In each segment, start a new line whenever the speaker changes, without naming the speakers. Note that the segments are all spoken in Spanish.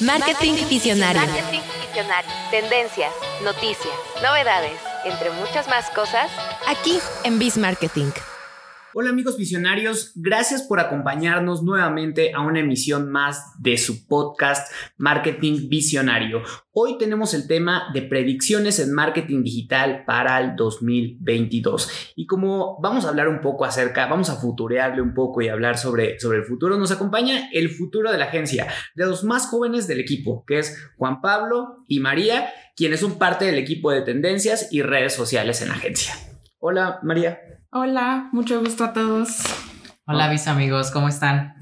Marketing Visionario.
Marketing Visionario. Tendencias, noticias, novedades, entre muchas más cosas.
Aquí en Biz Marketing.
Hola amigos visionarios, gracias por acompañarnos nuevamente a una emisión más de su podcast Marketing Visionario. Hoy tenemos el tema de predicciones en marketing digital para el 2022. Y como vamos a hablar un poco acerca, vamos a futurearle un poco y hablar sobre, sobre el futuro, nos acompaña el futuro de la agencia, de los más jóvenes del equipo, que es Juan Pablo y María, quienes son parte del equipo de tendencias y redes sociales en la agencia. Hola María.
Hola, mucho gusto a todos.
Hola mis amigos, ¿cómo están?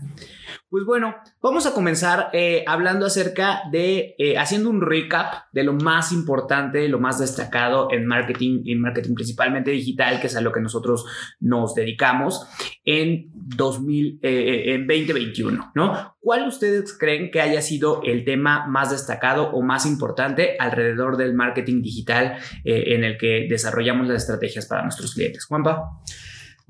Pues bueno, vamos a comenzar eh, hablando acerca de, eh, haciendo un recap de lo más importante, lo más destacado en marketing, en marketing principalmente digital, que es a lo que nosotros nos dedicamos en, 2000, eh, 2021, ¿no? ¿Cuál ustedes creen que haya sido el tema más destacado o más importante alrededor del marketing digital en el que desarrollamos las estrategias para nuestros clientes? Juanpa.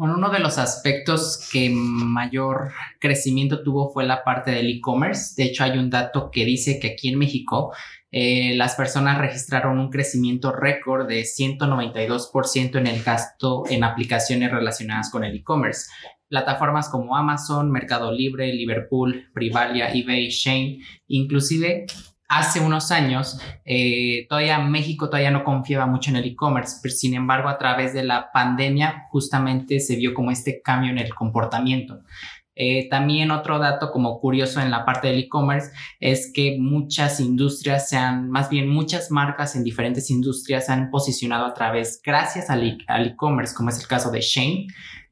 Uno de los aspectos que mayor crecimiento tuvo fue la parte del e-commerce. De hecho, hay un dato que dice que aquí en México eh, las personas registraron un crecimiento récord de 192% en el gasto en aplicaciones relacionadas con el e-commerce. Plataformas como Amazon, Mercado Libre, Liverpool, Privalia, eBay, Shane, inclusive hace unos años, eh, todavía México todavía no confiaba mucho en el e-commerce, pero sin embargo a través de la pandemia justamente se vio como este cambio en el comportamiento. Eh, también otro dato como curioso en la parte del e-commerce es que muchas industrias se han, más bien muchas marcas en diferentes industrias se han posicionado a través, gracias al e-commerce, como es el caso de Shane,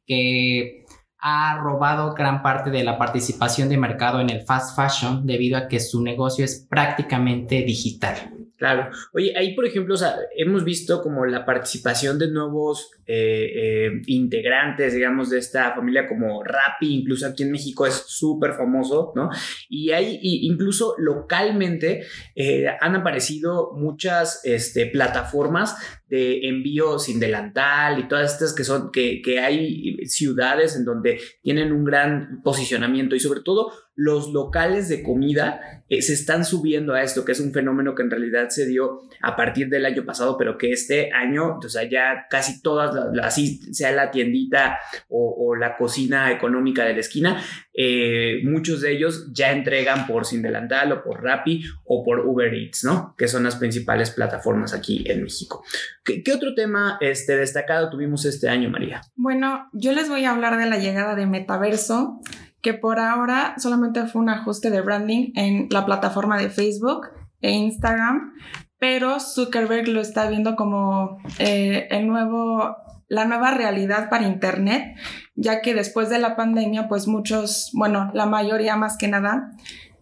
que ha robado gran parte de la participación de mercado en el fast fashion debido a que su negocio es prácticamente digital.
Claro. Oye, ahí por ejemplo, hemos visto como la participación de nuevos eh, eh, integrantes, digamos, de esta familia como Rappi, incluso aquí en México es súper famoso, ¿no? Y hay, incluso localmente eh, han aparecido muchas este, plataformas de envío sin delantal y todas estas que son, que, que hay ciudades en donde tienen un gran posicionamiento y sobre todo los locales de comida eh, se están subiendo a esto, que es un fenómeno que en realidad se dio a partir del año pasado, pero que este año, o sea, ya casi todas, así sea la tiendita o, la cocina económica de la esquina, eh, muchos de ellos ya entregan por Sin Delantal o por Rappi o por Uber Eats, ¿no? Que son las principales plataformas aquí en México. ¿Qué, otro tema este, destacado tuvimos este año, María?
Bueno, yo les voy a hablar de la llegada de Metaverso que por ahora solamente fue un ajuste de branding en la plataforma de Facebook e Instagram, pero Zuckerberg lo está viendo como eh, el nuevo, la nueva realidad para Internet, ya que después de la pandemia, pues muchos, bueno, la mayoría más que nada,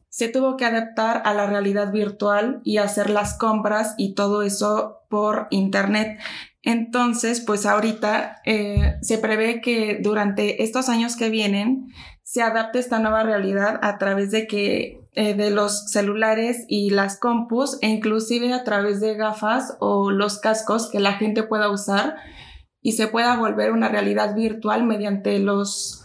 se tuvo que adaptar a la realidad virtual y hacer las compras y todo eso por Internet. Entonces, pues ahorita eh, se prevé que durante estos años que vienen, se adapte esta nueva realidad a través de que eh, de los celulares y las compus e inclusive a través de gafas o los cascos que la gente pueda usar y se pueda volver una realidad virtual mediante los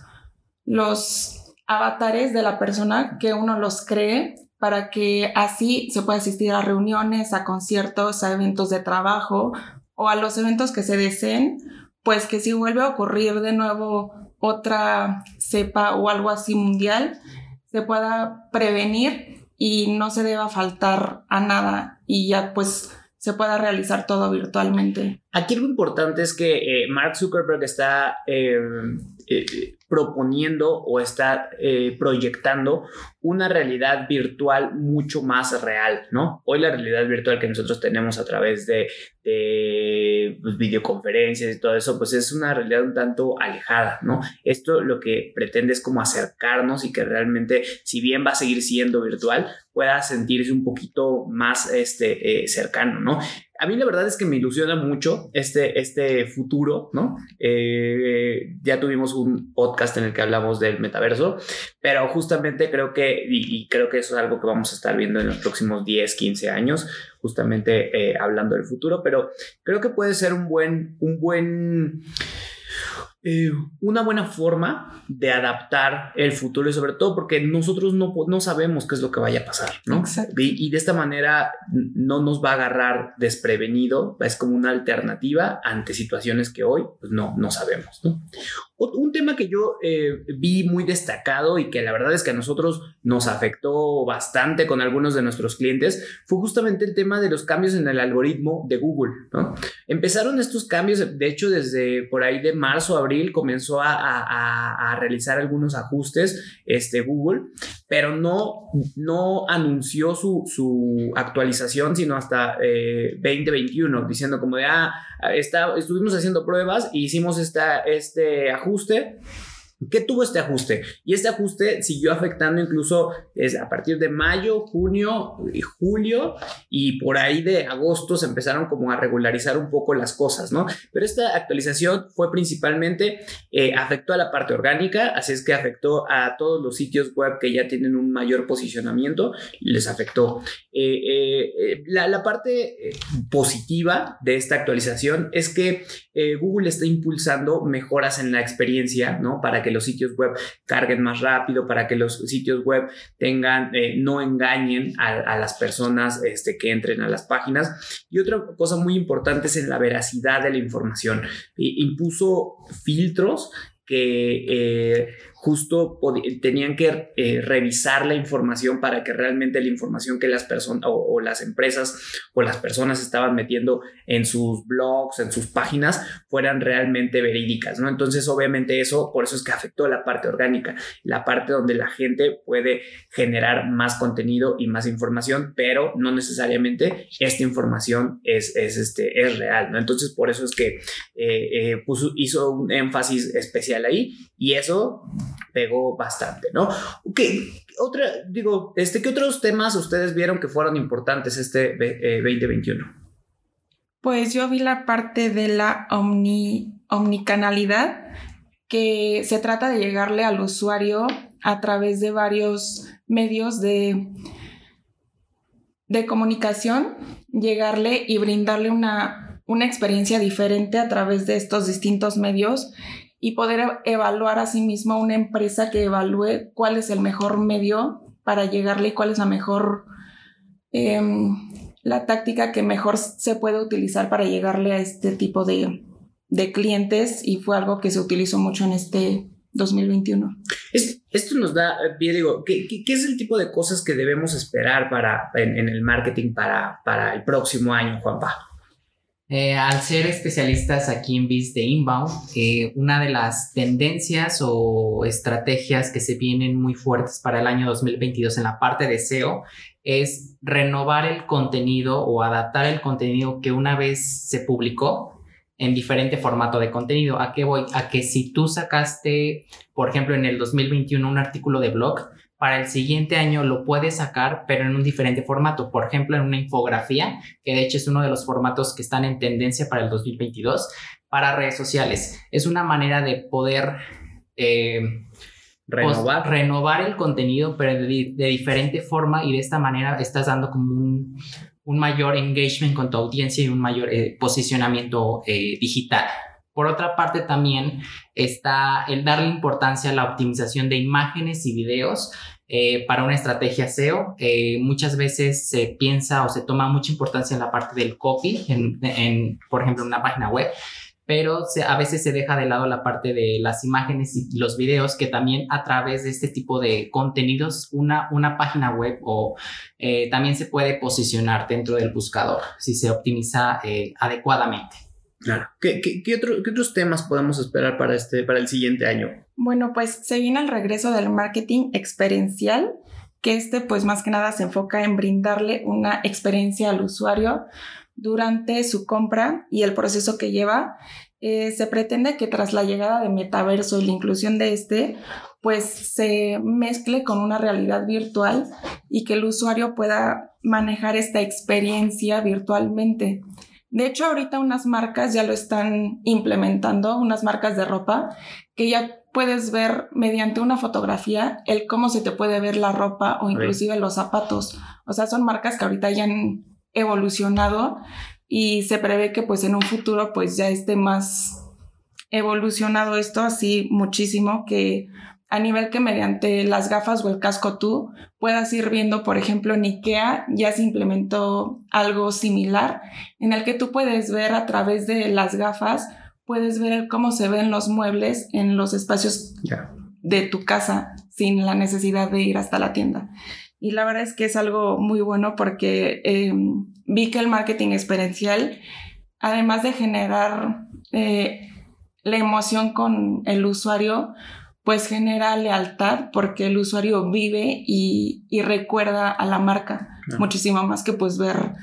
los avatares de la persona que uno los cree para que así se pueda asistir a reuniones, a conciertos, a eventos de trabajo o a los eventos que se deseen, pues que si vuelve a ocurrir de nuevo otra cepa o algo así mundial, se pueda prevenir y no se deba faltar a nada y ya pues se pueda realizar todo virtualmente.
Aquí lo importante es que eh, Mark Zuckerberg está eh, eh, proponiendo o está proyectando una realidad virtual mucho más real, ¿no? Hoy la realidad virtual que nosotros tenemos a través de, pues, videoconferencias y todo eso, pues es una realidad un tanto alejada, ¿no? Esto lo que pretende es como acercarnos y que realmente, si bien va a seguir siendo virtual, pueda sentirse un poquito más este, cercano, ¿no? a mí la verdad es que me ilusiona mucho este, este futuro, ¿no? Eh, ya tuvimos un podcast en el que hablamos del metaverso, pero justamente creo que, y, creo que eso es algo que vamos a estar viendo en los próximos 10, 15 años, justamente eh, hablando del futuro, pero creo que puede ser un buen, un buen eh, una buena forma de adaptar el futuro y sobre todo porque nosotros no, no sabemos qué es lo que vaya a pasar, ¿no? Y, y, de esta manera no nos va a agarrar desprevenido, es como una alternativa ante situaciones que hoy pues no, no sabemos, ¿no? Un tema que yo eh, vi muy destacado y que la verdad es que a nosotros nos afectó bastante con algunos de nuestros clientes fue justamente el tema de los cambios en el algoritmo de Google. ¿no? Empezaron estos cambios, de hecho desde por ahí de marzo, abril comenzó a, a, realizar algunos ajustes este, Google, pero no, no anunció su, su actualización sino hasta eh, 2021, diciendo como de, ah, está, estuvimos haciendo pruebas y hicimos esta, este ajuste ajuste ¿Qué tuvo este ajuste? Y este ajuste siguió afectando incluso a partir de mayo, junio y julio y por ahí de agosto se empezaron como a regularizar un poco las cosas, ¿no? Pero esta actualización fue principalmente, eh, afectó a la parte orgánica, así es que afectó a todos los sitios web que ya tienen un mayor posicionamiento, les afectó. Eh, eh, la, la, parte positiva de esta actualización es que Google está impulsando mejoras en la experiencia, ¿no? Para que los sitios web carguen más rápido, para que los sitios web tengan, eh, no engañen a, las personas este, que entren a las páginas. Y otra cosa muy importante es en la veracidad de la información. Impuso filtros que eh, justo tenían que eh, revisar la información para que realmente la información que las personas o, las empresas o las personas estaban metiendo en sus blogs, en sus páginas, fueran realmente verídicas, ¿no? Entonces, obviamente eso, por eso es que afectó la parte orgánica, la parte donde la gente puede generar más contenido y más información, pero no necesariamente esta información es, es, este, es real, ¿no? Entonces, por eso es que eh, eh, hizo un énfasis especial ahí y eso pegó bastante, ¿no? ¿Qué, otra, digo, este, ¿qué otros temas ustedes vieron que fueron importantes este eh, 2021?
Pues yo vi la parte de la omni, omnicanalidad, que se trata de llegarle al usuario a través de varios medios de, de comunicación, llegarle y brindarle una, una experiencia diferente a través de estos distintos medios y poder evaluar a sí mismo una empresa que evalúe cuál es el mejor medio para llegarle y cuál es la mejor, eh, la táctica que mejor se puede utilizar para llegarle a este tipo de, de clientes y fue algo que se utilizó mucho en este 2021.
Es, esto nos da, yo digo, ¿qué, ¿qué, es el tipo de cosas que debemos esperar para, en, en el marketing para, para el próximo año, Juanpa?
Eh, al ser especialistas aquí en Biz de Inbound, eh, una de las tendencias o estrategias que se vienen muy fuertes para el año 2022 en la parte de SEO es renovar el contenido o adaptar el contenido que una vez se publicó en diferente formato de contenido. ¿A qué voy? A que si tú sacaste, por ejemplo, en el 2021 un artículo de blog, para el siguiente año lo puedes sacar, pero en un diferente formato. Por ejemplo, en una infografía, que de hecho es uno de los formatos que están en tendencia para el 2022, para redes sociales. Es una manera de poder... Eh,
renovar.
Pues, renovar el contenido, pero de, de, diferente forma y de esta manera estás dando como un, un mayor engagement con tu audiencia y un mayor eh, posicionamiento eh, digital. Por otra parte, también está el darle importancia a la optimización de imágenes y videos eh, para una estrategia SEO. Eh, muchas veces se piensa o se toma mucha importancia en la parte del copy, en, por ejemplo, en una página web, pero a veces se deja de lado la parte de las imágenes y los videos, que también a través de este tipo de contenidos, una, una página web o eh, también se puede posicionar dentro del buscador si se optimiza adecuadamente.
Claro. ¿Qué, qué, qué, otro, ¿Qué, otros temas podemos esperar para, este, para el siguiente año?
Bueno, pues se viene el regreso del marketing experiencial, que este pues más que nada se enfoca en brindarle una experiencia al usuario durante su compra y el proceso que lleva. Eh, se pretende que tras la llegada de metaverso y la inclusión de este, pues se mezcle con una realidad virtual y que el usuario pueda manejar esta experiencia virtualmente. De hecho, ahorita unas marcas ya lo están implementando, unas marcas de ropa, que ya puedes ver mediante una fotografía el cómo se te puede ver la ropa o inclusive los zapatos. O sea, son marcas que ahorita ya han evolucionado y se prevé que pues en un futuro pues ya esté más evolucionado esto así muchísimo que a nivel que mediante las gafas o el casco tú puedas ir viendo, por ejemplo, en IKEA ya se implementó algo similar en el que tú puedes ver a través de las gafas, puedes ver cómo se ven los muebles en los espacios de tu casa sin la necesidad de ir hasta la tienda. Y la verdad es que es algo muy bueno porque em, vi que el marketing experiencial, además de generar eh, la emoción con el usuario, pues genera lealtad porque el usuario vive y, recuerda a la marca muchísimo más que pues ver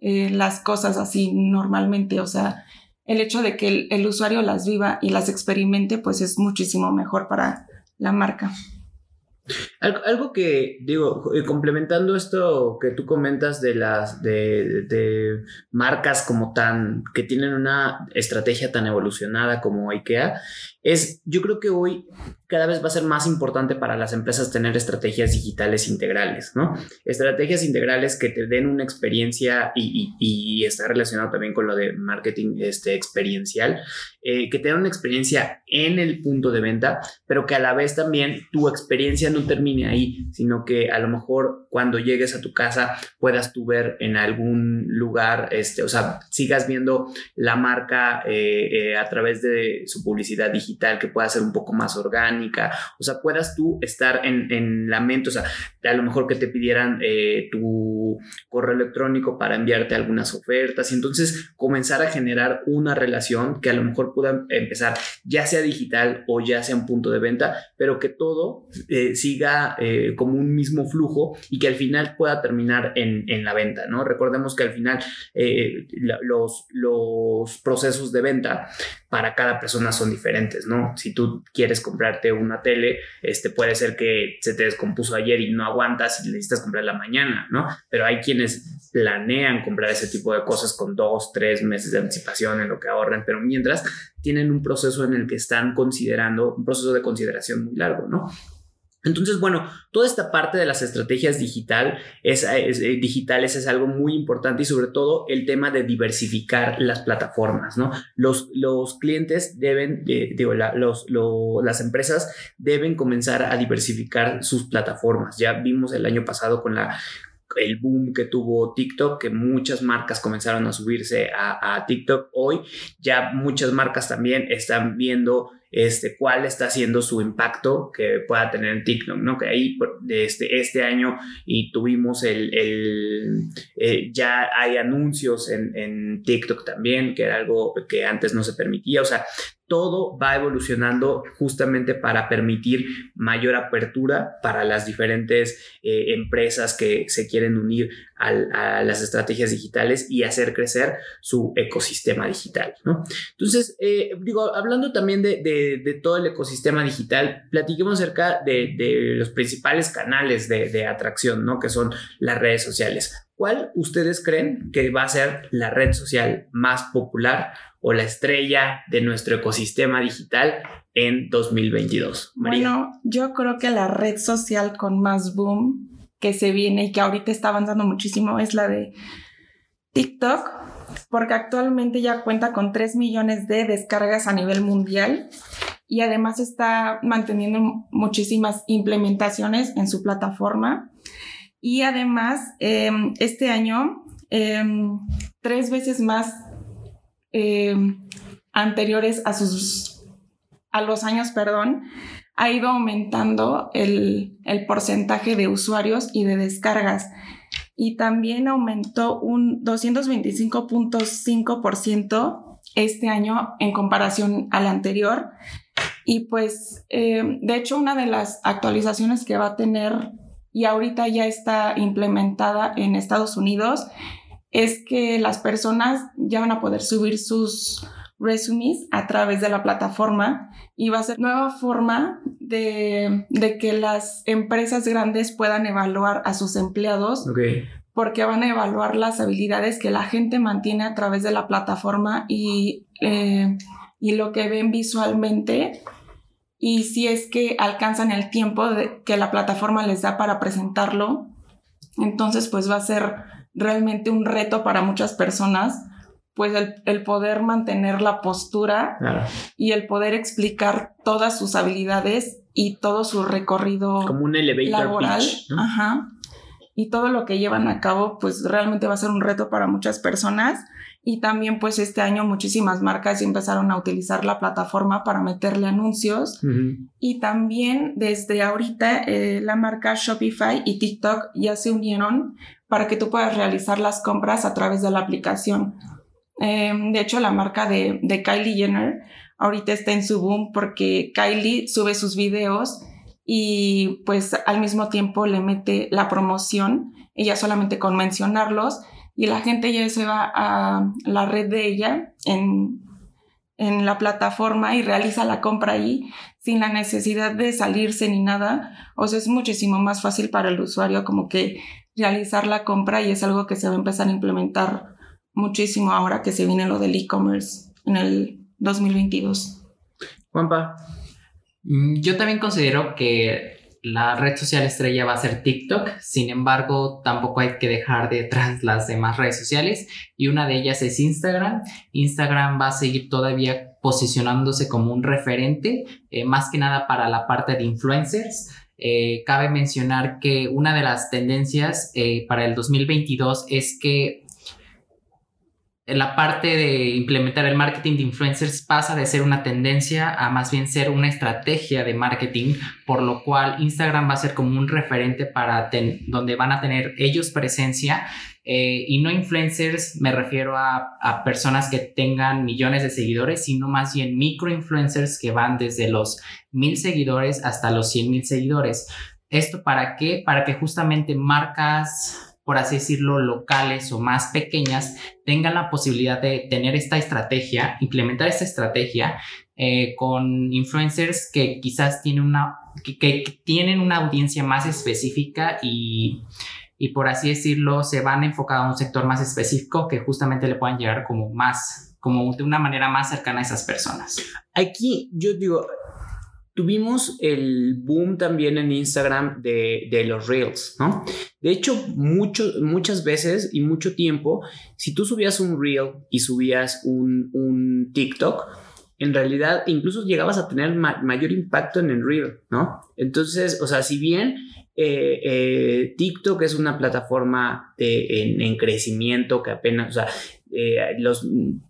eh, las cosas así normalmente. O sea, el hecho de que el, el, usuario las viva y las experimente pues es muchísimo mejor para la marca.
Algo, que, digo, eh, complementando esto que tú comentas de las de, de, marcas como tan, que tienen una estrategia tan evolucionada como IKEA, es, yo creo que hoy cada vez va a ser más importante para las empresas tener estrategias digitales integrales, ¿no? Estrategias integrales que te den una experiencia y, y, está relacionado también con lo de marketing este, experiencial, eh, que te den una experiencia en el punto de venta, pero que a la vez también tu experiencia no termine ahí, sino que a lo mejor cuando llegues a tu casa puedas tú ver en algún lugar, este, o sea, sigas viendo la marca eh, eh, a través de su publicidad digital, que pueda ser un poco más orgánica, o sea, puedas tú estar en, en la mente, o sea, a lo mejor que te pidieran eh, tu correo electrónico para enviarte algunas ofertas y entonces comenzar a generar una relación que a lo mejor pueda empezar ya sea digital o ya sea un punto de venta, pero que todo siga como un mismo flujo y que al final pueda terminar en, la venta, ¿no? Recordemos que al final eh, los, los procesos de venta para cada persona son diferentes, ¿no? Si tú quieres comprarte una tele, este puede ser que se te descompuso ayer y no aguantas y necesitas comprarla mañana, ¿no? Pero hay quienes planean comprar ese tipo de cosas con dos, tres meses de anticipación en lo que ahorren, pero mientras tienen un proceso en el que están considerando, un proceso de consideración muy largo, ¿no? Entonces, bueno, toda esta parte de las estrategias digital es, eh, digitales es algo muy importante y sobre todo el tema de diversificar las plataformas, ¿no? Los, los clientes deben, digo, las empresas deben comenzar a diversificar sus plataformas. Ya vimos el año pasado con la el boom que tuvo TikTok, que muchas marcas comenzaron a subirse a TikTok hoy, ya muchas marcas también están viendo este, cuál está siendo su impacto que pueda tener en TikTok, ¿no? Que ahí este, este año y tuvimos el, el eh, ya hay anuncios en, en TikTok también, que era algo que antes no se permitía, o sea, todo va evolucionando justamente para permitir mayor apertura para las diferentes eh, empresas que se quieren unir a las estrategias digitales y hacer crecer su ecosistema digital. Entonces, eh, digo, hablando también de, de, todo el ecosistema digital, platiquemos acerca de, de los principales canales de, atracción, ¿no? que son las redes sociales. ¿Cuál ustedes creen que va a ser la red social más popular o la estrella de nuestro ecosistema digital en 2022?
Bueno, yo creo que la red social con más boom que se viene y que ahorita está avanzando muchísimo es la de TikTok, porque actualmente ya cuenta con 3 millones de descargas a nivel mundial y además está manteniendo muchísimas implementaciones en su plataforma. Y además, em, este año, em, tres veces más Em, anteriores a sus a los años, perdón, ha ido aumentando el, porcentaje de usuarios y de descargas. Y también aumentó un 225.5% este año en comparación al anterior. Y pues, de hecho, una de las actualizaciones que va a tener y ahorita ya está implementada en Estados Unidos es que las personas ya van a poder subir sus resumes a través de la plataforma y va a ser nueva forma de, que las empresas grandes puedan evaluar a sus empleados porque van a evaluar las habilidades que la gente mantiene a través de la plataforma y, eh, y lo que ven visualmente y si es que alcanzan el tiempo que la plataforma les da para presentarlo entonces pues va a ser realmente un reto para muchas personas pues el, el poder mantener la postura
Claro.
y el poder explicar todas sus habilidades y todo su recorrido
Como un elevator
laboral.
pitch, ¿no?
Ajá. Y todo lo que llevan a cabo, pues realmente va a ser un reto para muchas personas. Y también, pues este año muchísimas marcas ya empezaron a utilizar la plataforma para meterle anuncios.
Ujú.
Y también desde ahorita eh, la marca Shopify y TikTok ya se unieron para que tú puedas realizar las compras a través de la aplicación. Eh, de hecho, la marca de, de Kylie Jenner ahorita está en su boom porque Kylie sube sus videos y pues al mismo tiempo le mete la promoción, ella solamente con mencionarlos y la gente ya se va a la red de ella en, en la plataforma y realiza la compra ahí sin la necesidad de salirse ni nada. O sea, es muchísimo más fácil para el usuario como que realizar la compra y es algo que se va a empezar a implementar muchísimo ahora que se viene lo del e-commerce en el 2022.
Juanpa.
Mm, Yo también considero que la red social estrella va a ser TikTok, sin embargo, tampoco hay que dejar detrás las demás redes sociales y una de ellas es Instagram. Instagram va a seguir todavía posicionándose como un referente, eh, más que nada para la parte de influencers. Eh, cabe mencionar que una de las tendencias eh, para el 2022 es que la parte de implementar el marketing de influencers pasa de ser una tendencia a más bien ser una estrategia de marketing, por lo cual Instagram va a ser como un referente para donde van a tener ellos presencia eh, y no influencers, me refiero a, a personas que tengan millones de seguidores, sino más bien micro influencers que van desde los mil seguidores hasta los cien mil seguidores. ¿Esto para qué? Para que justamente marcas por así decirlo, locales o más pequeñas tengan la posibilidad de tener esta estrategia, implementar esta estrategia eh, con influencers que quizás tienen una, que, que tienen una audiencia más específica y, y por así decirlo se van a enfocar a un sector más específico que justamente le puedan llegar como más, como de una manera más cercana a esas personas.
Aquí yo digo, tuvimos el boom también en Instagram de, de los reels, ¿no? De hecho, muchas veces y mucho tiempo, si tú subías un reel y subías un, un TikTok, en realidad incluso llegabas a tener ma- mayor impacto en el reel, ¿no? Entonces, o sea, si bien eh, eh, TikTok es una plataforma de- en, en crecimiento que apenas, o sea, eh, los,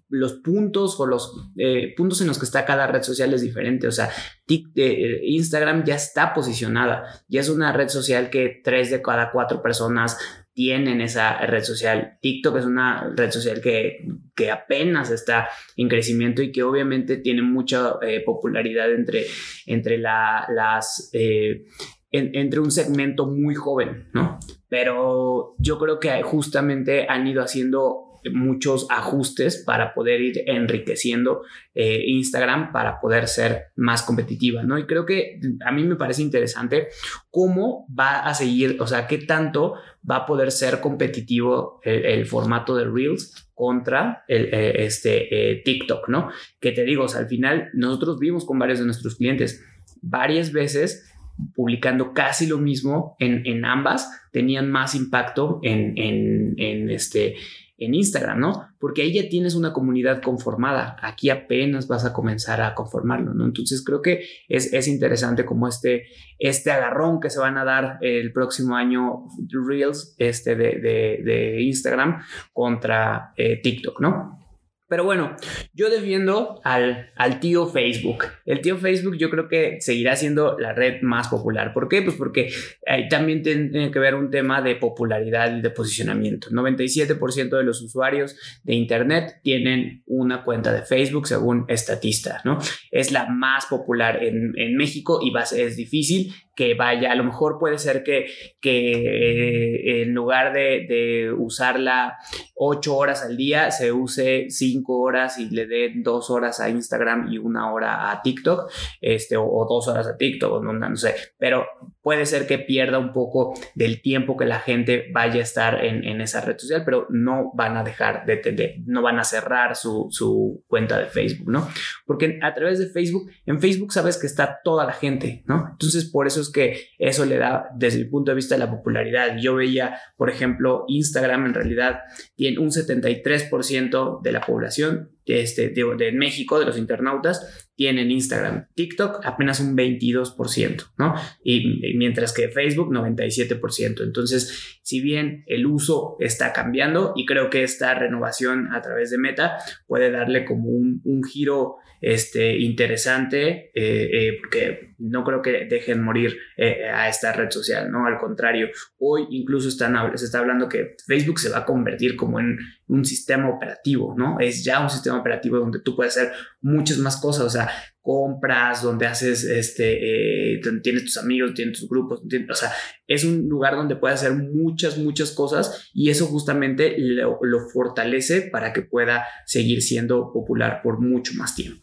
los puntos o los eh, puntos en los que está cada red social es diferente. O sea, eh, Instagram ya está posicionada, ya es una red social que tres de cada cuatro personas tienen esa red social. TikTok es una red social que, que apenas está en crecimiento y que obviamente tiene mucha popularidad entre, entre la, las... en- entre un segmento muy joven, ¿no? Pero yo creo que justamente han ido haciendo muchos ajustes para poder ir enriqueciendo eh, Instagram para poder ser más competitiva, ¿no? Y creo que a mí me parece interesante cómo va a seguir, o sea, qué tanto va a poder ser competitivo el, formato de Reels contra el, eh, este, eh, TikTok, ¿no? Que te digo, al final nosotros vimos con varios de nuestros clientes varias veces publicando casi lo mismo en, en ambas, tenían más impacto en, en este, en Instagram, ¿no? Porque ahí ya tienes una comunidad conformada, aquí apenas vas a comenzar a conformarlo, ¿no? Entonces creo que es, es interesante como este, este agarrón que se van a dar el próximo año Reels este de, de, Instagram contra eh, TikTok, ¿no? Pero bueno, yo defiendo al, tío Facebook. El tío Facebook yo creo que seguirá siendo la red más popular. ¿Por qué? Pues porque ahí también tiene que ver un tema de popularidad y de posicionamiento. 97% de los usuarios de Internet tienen una cuenta de Facebook según Estatista, ¿no? Es la más popular en, en México y va es difícil que vaya, a lo mejor puede ser que, que en lugar de, de usarla ocho horas al día, se use cinco horas y le dé dos horas a Instagram y una hora a TikTok, este, o, o dos horas a TikTok, no, no sé, pero puede ser que pierda un poco del tiempo que la gente vaya a estar en, en esa red social, pero no van a dejar de tener, no van a cerrar su, su, cuenta de Facebook, ¿no? Porque a través de Facebook, en Facebook sabes que está toda la gente, ¿no? Entonces, por eso es que eso le da, desde el punto de vista de la popularidad. Yo veía, por ejemplo, Instagram en realidad tiene un 73% de la población este, de, de, México, de los internautas, tienen Instagram. TikTok apenas un 22%, ¿no? Y, mientras que Facebook 97%. Entonces, si bien el uso está cambiando y creo que esta renovación a través de Meta puede darle como un, giro este, interesante, eh, eh, porque no creo que dejen morir eh, a esta red social, ¿no? Al contrario, hoy incluso se está hablando que Facebook se va a convertir como en un sistema operativo, ¿no? Es ya un sistema operativo donde tú puedes hacer muchas más cosas, o sea, compras, donde haces, este, eh, tienes tus amigos, tienes tus grupos, tienes, o sea, es un lugar donde puedes hacer muchas, muchas cosas y eso justamente lo, lo fortalece para que pueda seguir siendo popular por mucho más tiempo.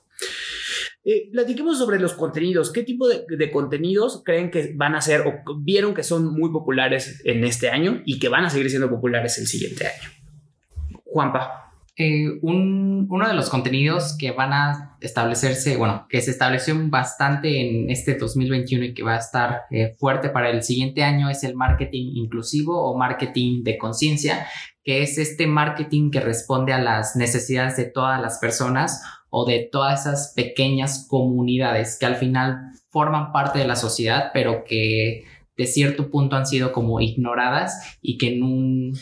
Eh, platiquemos sobre los contenidos. ¿Qué tipo de, de, contenidos creen que van a ser o vieron que son muy populares en este año y que van a seguir siendo populares el siguiente año? Juanpa.
Eh, un, uno de los contenidos que van a establecerse, bueno, que se estableció bastante en este 2021 y que va a estar eh, fuerte para el siguiente año es el marketing inclusivo o marketing de conciencia, que es este marketing que responde a las necesidades de todas las personas o de todas esas pequeñas comunidades que al final forman parte de la sociedad, pero que de cierto punto han sido como ignoradas y que en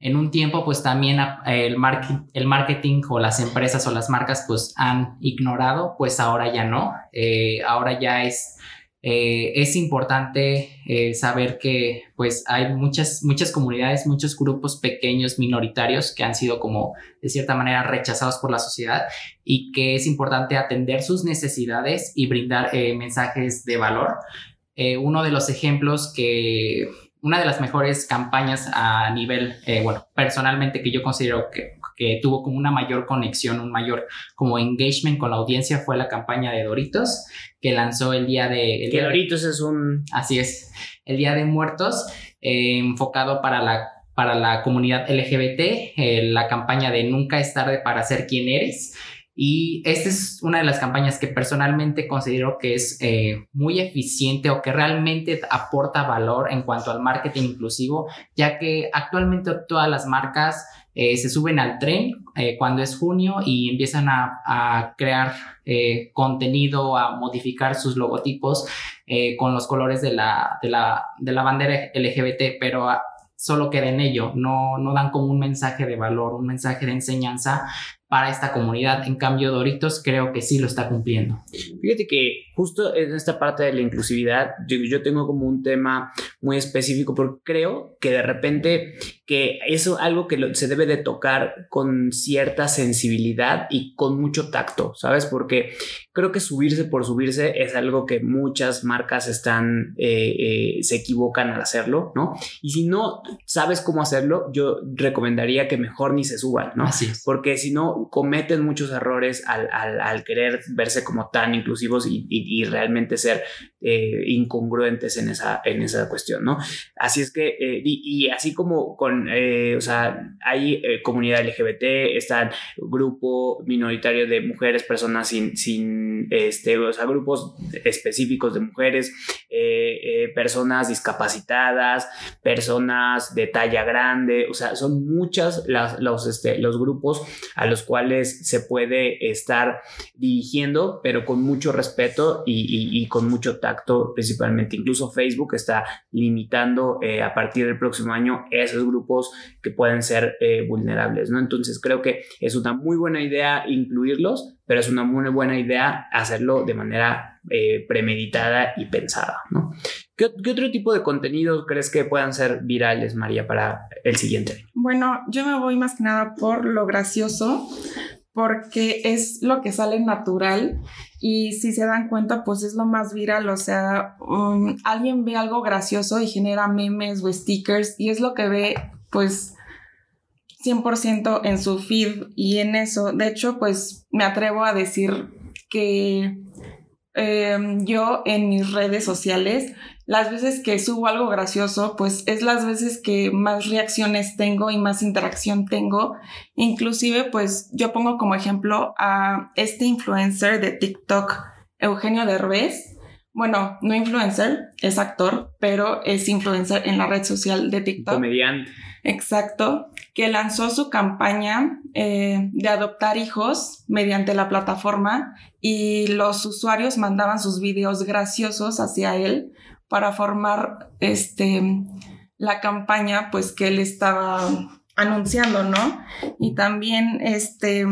en un tiempo pues también el, market, el marketing o las empresas o las marcas pues han ignorado, pues ahora ya no, eh, ahora ya es eh, es importante eh, saber que pues hay muchas, muchas comunidades, muchos grupos pequeños, minoritarios, que han sido como de cierta manera rechazados por la sociedad y que es importante atender sus necesidades y brindar mensajes de valor. Uno de los ejemplos que, una de las mejores campañas a nivel, eh, bueno, personalmente que yo considero que que tuvo como una mayor conexión, un mayor como engagement con la audiencia fue la campaña de Doritos que lanzó el día de... El
que
día
Doritos es un...
Así es, el Día de Muertos, eh, enfocado para la, para la comunidad LGBT, eh, la campaña de Nunca es tarde para ser quien eres. Y esta es una de las campañas que personalmente considero que es eh, muy eficiente o que realmente aporta valor en cuanto al marketing inclusivo, ya que actualmente todas las marcas eh, se suben al tren eh, cuando es junio y empiezan a, a crear contenido, a modificar sus logotipos con los colores de la, de la, de la bandera LGBT, pero a, solo queda en ello, no, no dan como un mensaje de valor, un mensaje de enseñanza para esta comunidad. En cambio, Doritos creo que sí lo está cumpliendo.
Fíjate que justo en esta parte de la inclusividad, yo, yo tengo como un tema muy específico porque creo que de repente que eso es algo que lo, se debe de tocar con cierta sensibilidad y con mucho tacto, ¿sabes? Porque creo que subirse por subirse es algo que muchas marcas están, eh, eh, se equivocan al hacerlo, ¿no? Y si no sabes cómo hacerlo, yo recomendaría que mejor ni se suban, ¿no?
Así es.
Porque si no, cometen muchos errores al, al, al querer verse como tan inclusivos y, y, realmente ser eh, incongruentes en esa, en esa cuestión, ¿no? Así es que, eh, y, así como con, eh, o sea, hay comunidad LGBT, está grupo minoritario de mujeres, personas sin, sin este, o sea, grupos específicos de mujeres, personas discapacitadas, personas de talla grande, o sea, son muchas las, los, este, los grupos a los cuales se puede estar dirigiendo, pero con mucho respeto y, con mucho tacto, principalmente. Incluso Facebook está limitando eh, a partir del próximo año esos grupos que pueden ser eh, vulnerables, ¿no? Entonces creo que es una muy buena idea incluirlos, pero es una muy buena idea hacerlo de manera eh, premeditada y pensada, ¿no? ¿Qué, ¿Qué, otro tipo de contenidos crees que puedan ser virales, María, para el siguiente?
Bueno, yo me voy más que nada por lo gracioso, porque es lo que sale natural y si se dan cuenta, pues es lo más viral, o sea, um, alguien ve algo gracioso y genera memes o stickers y es lo que ve, pues, 100% en su feed y en eso, de hecho, pues me atrevo a decir que eh, yo en mis redes sociales las veces que subo algo gracioso, pues es las veces que más reacciones tengo y más interacción tengo. Inclusive, pues yo pongo como ejemplo a este influencer de TikTok, Eugenio Derbez. Bueno, no influencer, es actor, pero es influencer en la red social de TikTok.
Comediante.
Exacto, que lanzó su campaña eh, de adoptar hijos mediante la plataforma y los usuarios mandaban sus videos graciosos hacia él para formar este, la campaña pues que él estaba anunciando, ¿no? Y también este,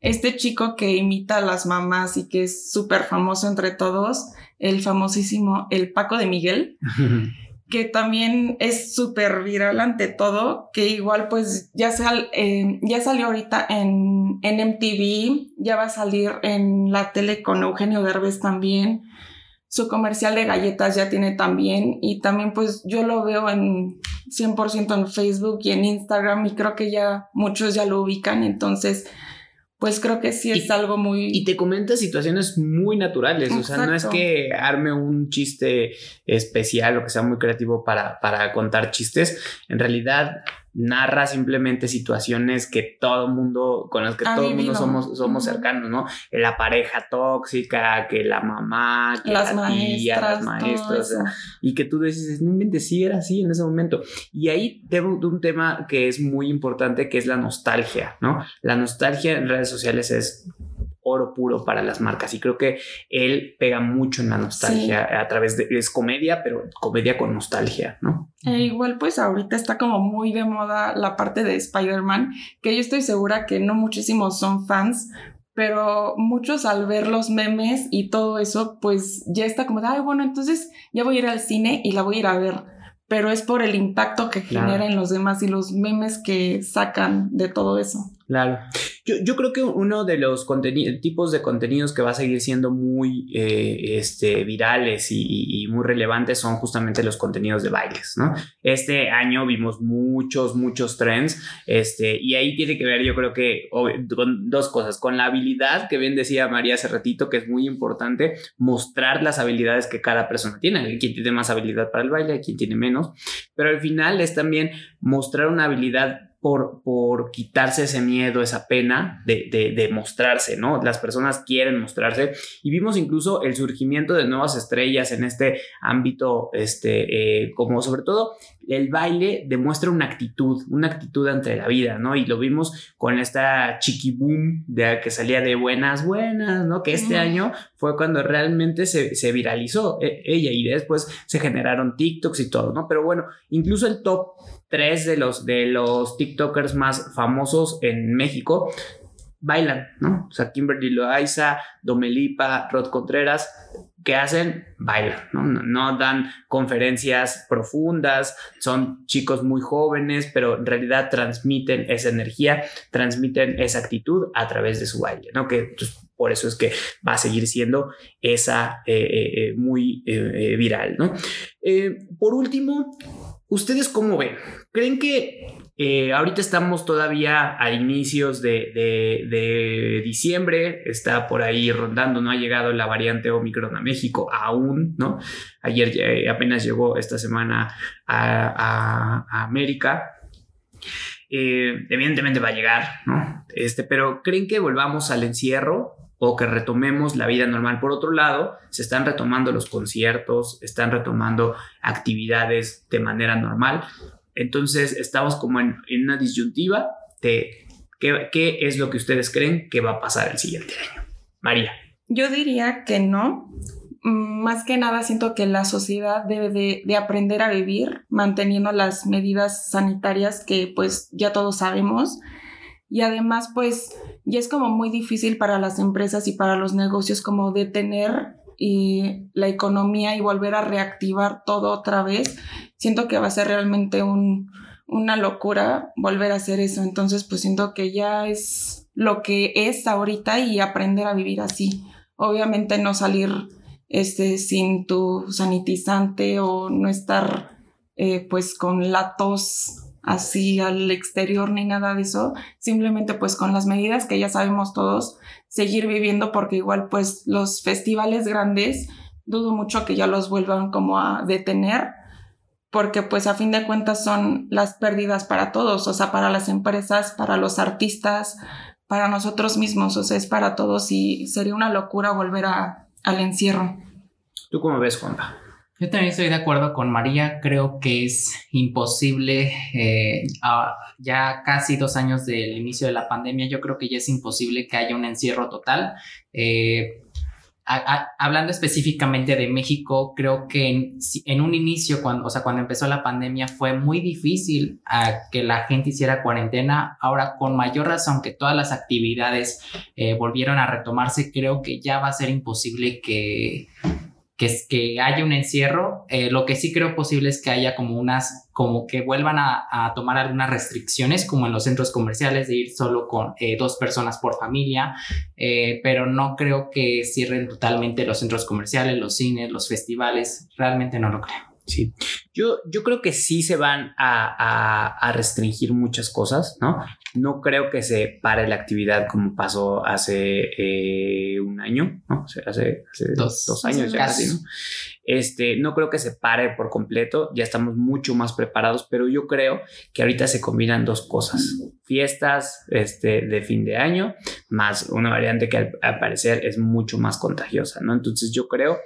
este chico que imita a las mamás y que es súper famoso entre todos, el famosísimo, el Paco de Miguel, que también es súper viral ante todo, que igual pues ya, sal, eh, ya salió ahorita en, en MTV, ya va a salir en la tele con Eugenio Derbez también su comercial de galletas ya tiene también y también pues yo lo veo en 100% en Facebook y en Instagram y creo que ya muchos ya lo ubican, entonces pues creo que sí es algo muy...
Y te comenta situaciones muy naturales, o sea, no es que arme un chiste especial o que sea muy creativo para, para contar chistes, en realidad narra simplemente situaciones que todo mundo, con las que todo el mundo somos, somos cercanos, ¿no? La pareja tóxica, que la mamá, que
las
la tía, las maestras, y que tú dices, no inventes, sí era así en ese momento. Y ahí tengo un tema que es muy importante, que es la nostalgia, ¿no? La nostalgia en redes sociales es oro puro para las marcas. Y creo que él pega mucho en la nostalgia a través de es comedia pero comedia con nostalgia no
e igual pues ahorita está como muy de moda la parte de Spider-Man que yo estoy segura que no muchísimos son fans pero muchos al ver los memes y todo eso pues ya está como de ay bueno entonces ya voy a ir al cine y la voy a ir a ver pero es por el impacto que genera en los demás y los memes que sacan de todo eso.
Claro. Yo, yo creo que uno de los tipos de contenidos que va a seguir siendo muy eh, este, virales y, muy relevantes son justamente los contenidos de bailes, ¿no? Este año vimos muchos, muchos trends, este, y ahí tiene que ver, yo creo que con dos cosas, con la habilidad, que bien decía María hace ratito, que es muy importante mostrar las habilidades que cada persona tiene, hay quien tiene más habilidad para el baile, hay quien tiene menos, pero al final es también mostrar una habilidad por, por, quitarse ese miedo, esa pena de, de, mostrarse, ¿no? Las personas quieren mostrarse y vimos incluso el surgimiento de nuevas estrellas en este ámbito, este, eh, como sobre todo el baile demuestra una actitud, una actitud ante la vida, ¿no? Y lo vimos con esta chiqui boom de que salía de buenas, buenas, ¿no? Que este año fue cuando realmente se, se viralizó eh, ella y después se generaron TikToks y todo, ¿no? Pero bueno, incluso el top tres de los, de los TikTokers más famosos en México bailan, ¿no? O sea, Kimberly Loaiza, Domelipa, Rod Contreras, ¿qué hacen? Bailan, ¿no? ¿no? dan conferencias profundas, son chicos muy jóvenes, pero en realidad transmiten esa energía, transmiten esa actitud a través de su baile, ¿no? Que pues, por eso es que va a seguir siendo esa eh, eh, eh, muy viral, ¿no? por último, ¿Ustedes cómo ven? ¿Creen que eh, ahorita estamos todavía a inicios de, diciembre? Está por ahí rondando, no ha llegado la variante Omicron a México aún, ¿no? Ayer apenas llegó esta semana a, América. Eh, evidentemente va a llegar, ¿no? Este, pero ¿creen que volvamos al encierro? o que retomemos la vida normal. Por otro lado, se están retomando los conciertos, están retomando actividades de manera normal. Entonces, estamos como en, una disyuntiva de qué, es lo que ustedes creen que va a pasar el siguiente año. María.
Yo diría que no. Mm, más que nada siento que la sociedad debe de, de aprender a vivir manteniendo las medidas sanitarias que pues ya todos sabemos y además pues ya es como muy difícil para las empresas y para los negocios como detener y la economía y volver a reactivar todo otra vez. Siento que va a ser realmente un, una locura volver a hacer eso. Entonces pues siento que ya es lo que es ahorita y aprender a vivir así. Obviamente no salir este, sin tu sanitizante o no estar eh, pues con la tos así al exterior ni nada de eso, simplemente pues con las medidas que ya sabemos todos, seguir viviendo porque igual pues los festivales grandes dudo mucho que ya los vuelvan como a detener, porque pues a fin de cuentas son las pérdidas para todos, o sea, para las empresas, para los artistas, para nosotros mismos, o sea, es para todos y sería una locura volver a, al encierro.
¿Tú cómo ves, Juanpa?
Yo también estoy de acuerdo con María, creo que es imposible, eh, ya casi dos años del inicio de la pandemia, yo creo que ya es imposible que haya un encierro total. Eh, hablando específicamente de México, creo que en, un inicio, cuando, o sea, cuando empezó la pandemia, fue muy difícil que la gente hiciera cuarentena. Ahora, con mayor razón que todas las actividades eh, volvieron a retomarse, creo que ya va a ser imposible que, que, que haya un encierro. Eh, lo que sí creo posible es que haya como unas, como que vuelvan a, a tomar algunas restricciones, como en los centros comerciales, de ir solo con eh, dos personas por familia, eh, pero no creo que cierren totalmente los centros comerciales, los cines, los festivales, realmente no lo creo.
Sí, yo, yo creo que sí se van a, a, restringir muchas cosas, ¿no? No creo que se pare la actividad como pasó hace eh, un año, ¿no? hace, hace dos, dos, años ya casi, ¿no? Este, no creo que se pare por completo, ya estamos mucho más preparados, pero yo creo que ahorita se combinan dos cosas. Fiestas este, de fin de año, más una variante que al, parecer es mucho más contagiosa, ¿no? Entonces yo creo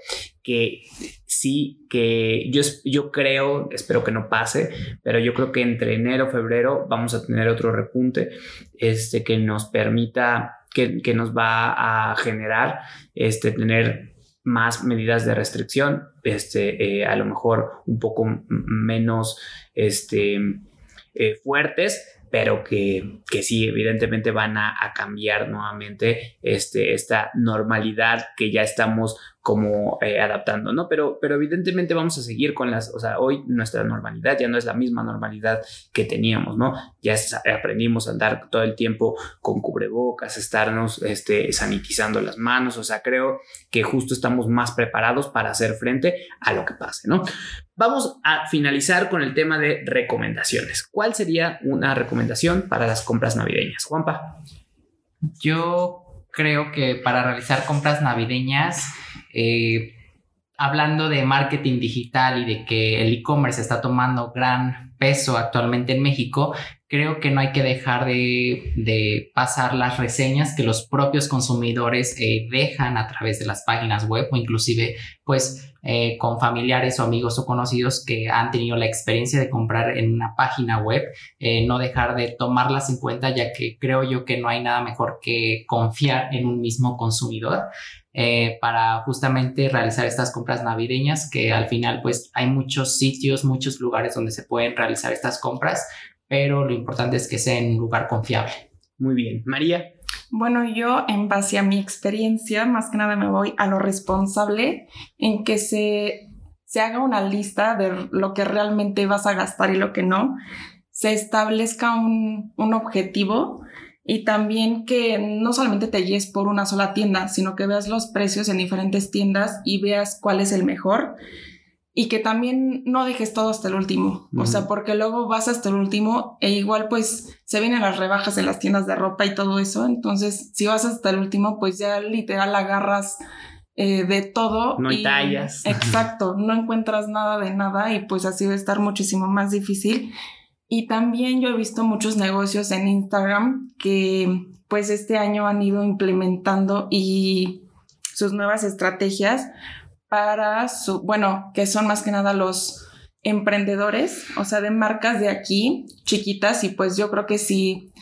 que sí, que yo, yo creo, espero que no pase, pero yo creo que entre enero, febrero vamos a tener otro repunte este, que nos permita, que, que nos va a generar este, tener más medidas de restricción, este, eh, a lo mejor un poco menos este, eh, fuertes, pero que, que sí, evidentemente van a, a, cambiar nuevamente este, esta normalidad que ya estamos como eh, adaptando, ¿no? Pero, pero evidentemente vamos a seguir con las, o sea, hoy nuestra normalidad ya no es la misma normalidad que teníamos, ¿no? Ya aprendimos a andar todo el tiempo con cubrebocas, estarnos este, sanitizando las manos, o sea, creo que justo estamos más preparados para hacer frente a lo que pase, ¿no? Vamos a finalizar con el tema de recomendaciones. ¿Cuál sería una recomendación para las compras navideñas? Juanpa.
Yo creo que para realizar compras navideñas, eh, hablando de marketing digital y de que el e-commerce está tomando gran peso actualmente en México, creo que no hay que dejar de, pasar las reseñas que los propios consumidores eh, dejan a través de las páginas web o inclusive pues eh, con familiares o amigos o conocidos que han tenido la experiencia de comprar en una página web, eh, no dejar de tomarlas en cuenta ya que creo yo que no hay nada mejor que confiar en un mismo consumidor. para justamente realizar estas compras navideñas que al final pues hay muchos sitios, muchos lugares donde se pueden realizar estas compras pero lo importante es que sea en un lugar confiable.
Muy bien. María.
Bueno, yo en base a mi experiencia, más que nada me voy a lo responsable en que se, se haga una lista de lo que realmente vas a gastar y lo que no, se establezca un, un objetivo y también que no solamente te guíes por una sola tienda, sino que veas los precios en diferentes tiendas y veas cuál es el mejor y que también no dejes todo hasta el último, o sea, porque luego vas hasta el último e igual pues se vienen las rebajas en las tiendas de ropa y todo eso, entonces si vas hasta el último pues ya literal agarras eh, de todo.
No hay tallas.
Exacto, no encuentras nada de nada y pues así va a estar muchísimo más difícil. Y también yo he visto muchos negocios en Instagram que pues este año han ido implementando y sus nuevas estrategias para su, bueno, que son más que nada los emprendedores, o sea, de marcas de aquí, chiquitas, y pues yo creo que si,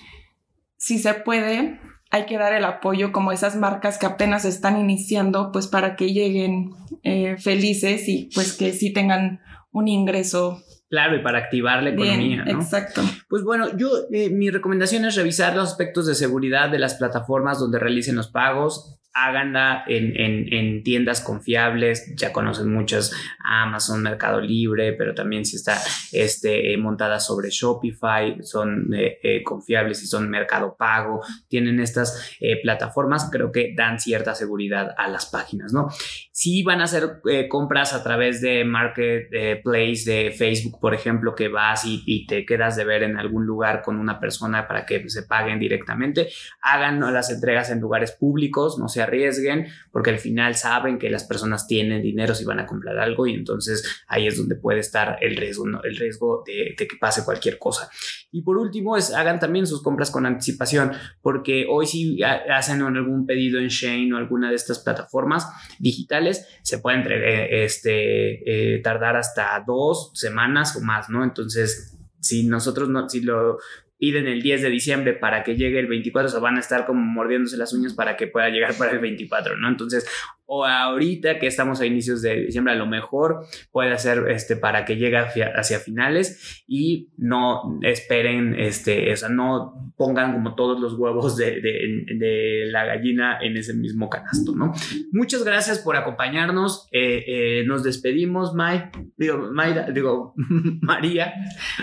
si se puede, hay que dar el apoyo como esas marcas que apenas están iniciando, pues para que lleguen eh, felices y pues que sí tengan un ingreso
Claro, y para activar la economía.
¿no? Exacto.
Pues bueno, yo eh, mi recomendación es revisar los aspectos de seguridad de las plataformas donde realicen los pagos háganla en, en, en, tiendas confiables, ya conocen muchas, Amazon, Mercado Libre, pero también si está este, eh, montada sobre Shopify, son eh, eh, confiables y son Mercado Pago, tienen estas plataformas, creo que dan cierta seguridad a las páginas, ¿no? Si van a hacer compras a través de Marketplace de Facebook, por ejemplo, que vas y, y, te quedas de ver en algún lugar con una persona para que se paguen directamente, hagan las entregas en lugares públicos, no se arriesguen porque al final saben que las personas tienen dinero si van a comprar algo y entonces ahí es donde puede estar el riesgo, el riesgo de, que pase cualquier cosa. Y por último, hagan también sus compras con anticipación, porque hoy si hacen algún pedido en Shane o alguna de estas plataformas digitales, se puede entre, este, eh, tardar hasta dos semanas o más, ¿no? Entonces, si nosotros no, si lo piden el 10 de diciembre para que llegue el 24, se van a estar como mordiéndose las uñas para que pueda llegar para el 24, ¿no? Entonces, o ahorita que estamos a inicios de diciembre, a lo mejor puede ser este, para que llegue hacia, finales y no esperen, este, o sea, no pongan como todos los huevos de, de, la gallina en ese mismo canasto, ¿no? Muchas gracias por acompañarnos. Eh, eh, nos despedimos, May, digo, Mayra, digo, María.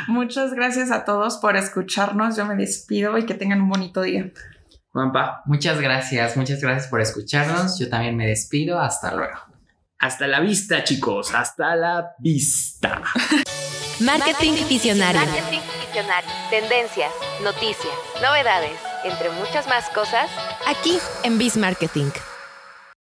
Muchas gracias a todos por escucharnos. Yo me despido y que tengan un bonito día.
Juanpa.
Muchas gracias, muchas gracias por escucharnos. Yo también me despido. Hasta luego.
Hasta la vista, chicos. Hasta la vista.
Marketing Visionario.
Marketing Visionario. Tendencias, noticias, novedades, entre muchas más cosas.
Aquí en Biz Marketing.